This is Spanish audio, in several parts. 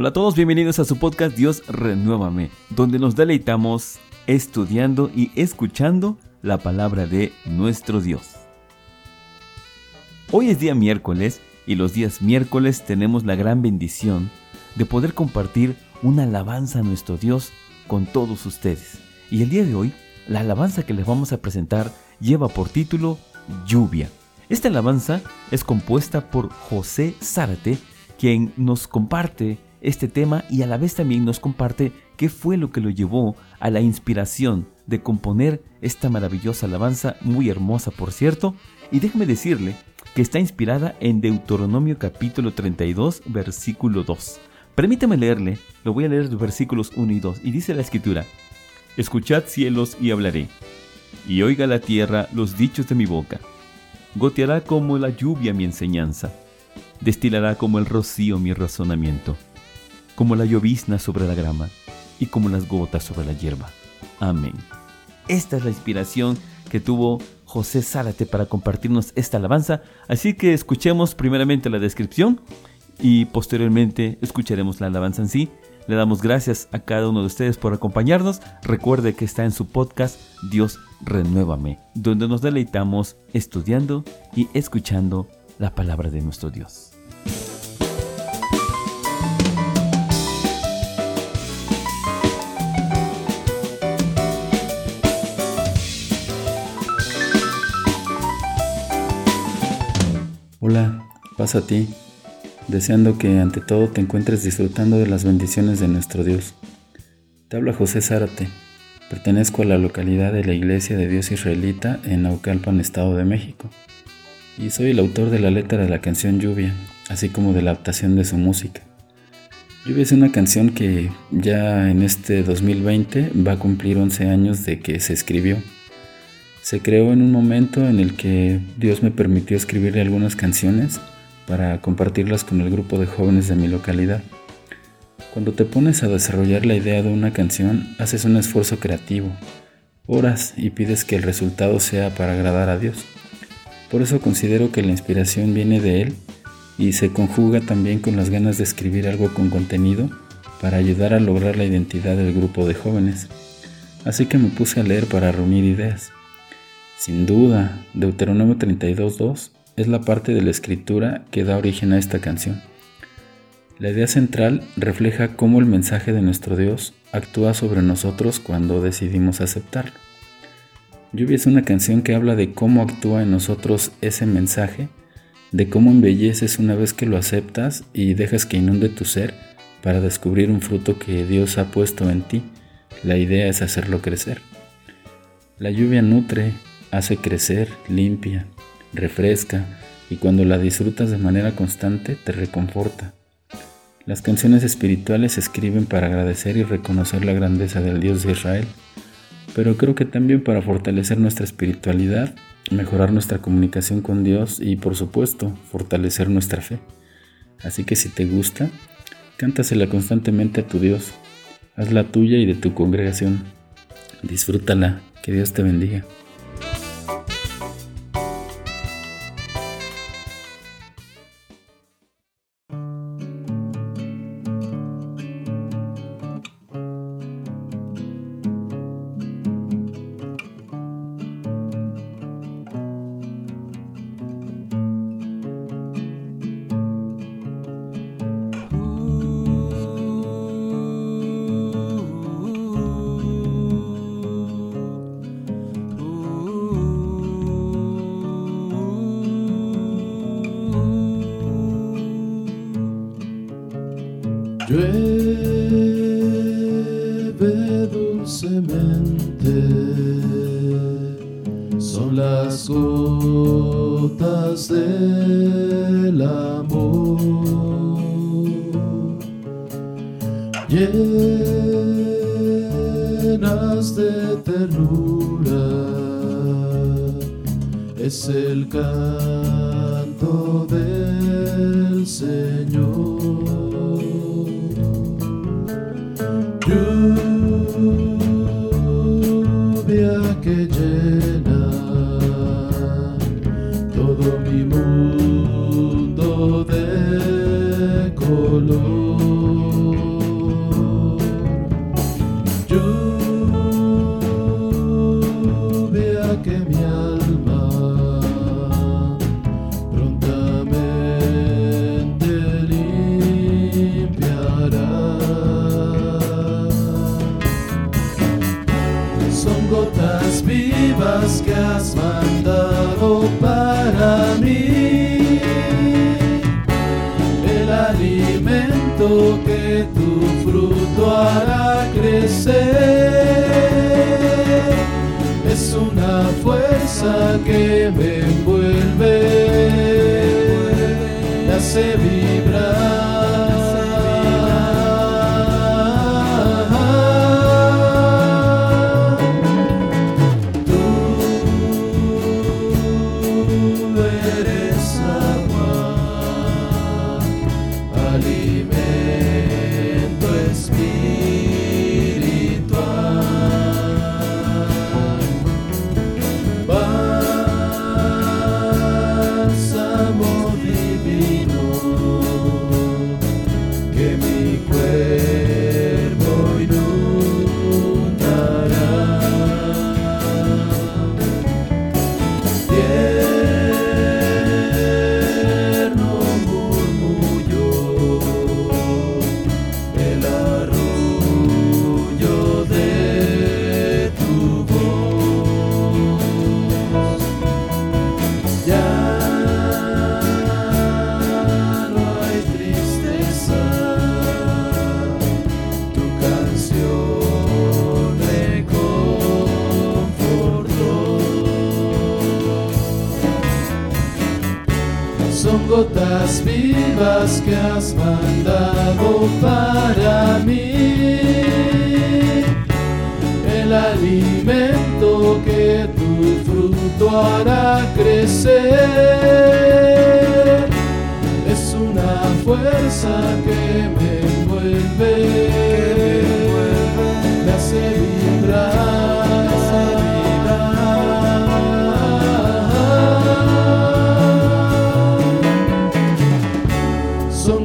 Hola a todos, bienvenidos a su podcast Dios Renuévame, donde nos deleitamos estudiando y escuchando la palabra de nuestro Dios. Hoy es día miércoles y los días miércoles tenemos la gran bendición de poder compartir una alabanza a nuestro Dios con todos ustedes. Y el día de hoy, la alabanza que les vamos a presentar lleva por título Lluvia. Esta alabanza es compuesta por José Zárate, quien nos comparte este tema y a la vez también nos comparte qué fue lo que lo llevó a la inspiración de componer esta maravillosa alabanza, muy hermosa por cierto, y déjeme decirle que está inspirada en Deuteronomio capítulo 32, versículo 2. Permítame leerle, lo voy a leer los versículos 1 y 2, y dice la escritura, Escuchad cielos y hablaré, y oiga la tierra los dichos de mi boca. Goteará como la lluvia mi enseñanza, destilará como el rocío mi razonamiento como la llovizna sobre la grama y como las gotas sobre la hierba. Amén. Esta es la inspiración que tuvo José Zárate para compartirnos esta alabanza, así que escuchemos primeramente la descripción y posteriormente escucharemos la alabanza en sí. Le damos gracias a cada uno de ustedes por acompañarnos. Recuerde que está en su podcast Dios Renuévame, donde nos deleitamos estudiando y escuchando la palabra de nuestro Dios. Pasa a ti, deseando que ante todo te encuentres disfrutando de las bendiciones de nuestro Dios. Te habla José Zárate, pertenezco a la localidad de la Iglesia de Dios Israelita en Naucalpan, Estado de México, y soy el autor de la letra de la canción Lluvia, así como de la adaptación de su música. Lluvia es una canción que ya en este 2020 va a cumplir 11 años de que se escribió se creó en un momento en el que Dios me permitió escribirle algunas canciones para compartirlas con el grupo de jóvenes de mi localidad. Cuando te pones a desarrollar la idea de una canción, haces un esfuerzo creativo, oras y pides que el resultado sea para agradar a Dios. Por eso considero que la inspiración viene de Él y se conjuga también con las ganas de escribir algo con contenido para ayudar a lograr la identidad del grupo de jóvenes. Así que me puse a leer para reunir ideas. Sin duda, Deuteronomio 32.2 es la parte de la escritura que da origen a esta canción. La idea central refleja cómo el mensaje de nuestro Dios actúa sobre nosotros cuando decidimos aceptarlo. Lluvia es una canción que habla de cómo actúa en nosotros ese mensaje, de cómo embelleces una vez que lo aceptas y dejas que inunde tu ser para descubrir un fruto que Dios ha puesto en ti. La idea es hacerlo crecer. La lluvia nutre, hace crecer, limpia, refresca y cuando la disfrutas de manera constante te reconforta. Las canciones espirituales se escriben para agradecer y reconocer la grandeza del Dios de Israel, pero creo que también para fortalecer nuestra espiritualidad, mejorar nuestra comunicación con Dios y por supuesto fortalecer nuestra fe. Así que si te gusta, cántasela constantemente a tu Dios, hazla tuya y de tu congregación. Disfrútala, que Dios te bendiga. Llueve dulcemente, son las gotas del amor. Llenas de ternura, es el canto del Señor. Gotas vivas que has mandado para mí. El alimento que tu fruto hará crecer. Es una fuerza que me envuelve, me hace vibrar. Gotas vivas que has mandado para mí. El alimento que fruto hará crecer. Es una fuerza que me envuelve, me hace vibrar.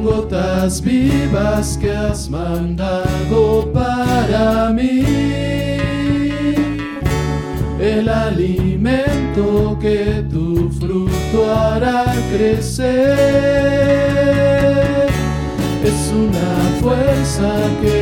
Gotas vivas que has mandado para mí el alimento que tu fruto hará crecer. Es una fuerza que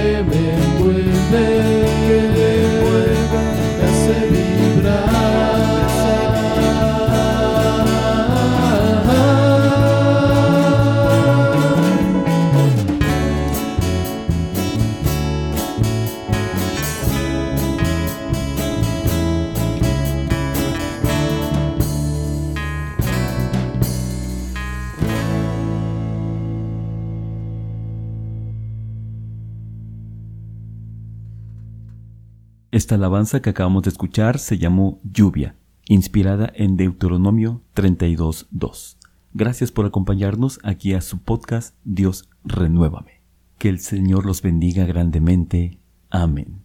Esta alabanza que acabamos de escuchar se llamó Lluvia, inspirada en Deuteronomio 32.2. Gracias por acompañarnos aquí a su podcast Dios Renuévame. Que el Señor los bendiga grandemente. Amén.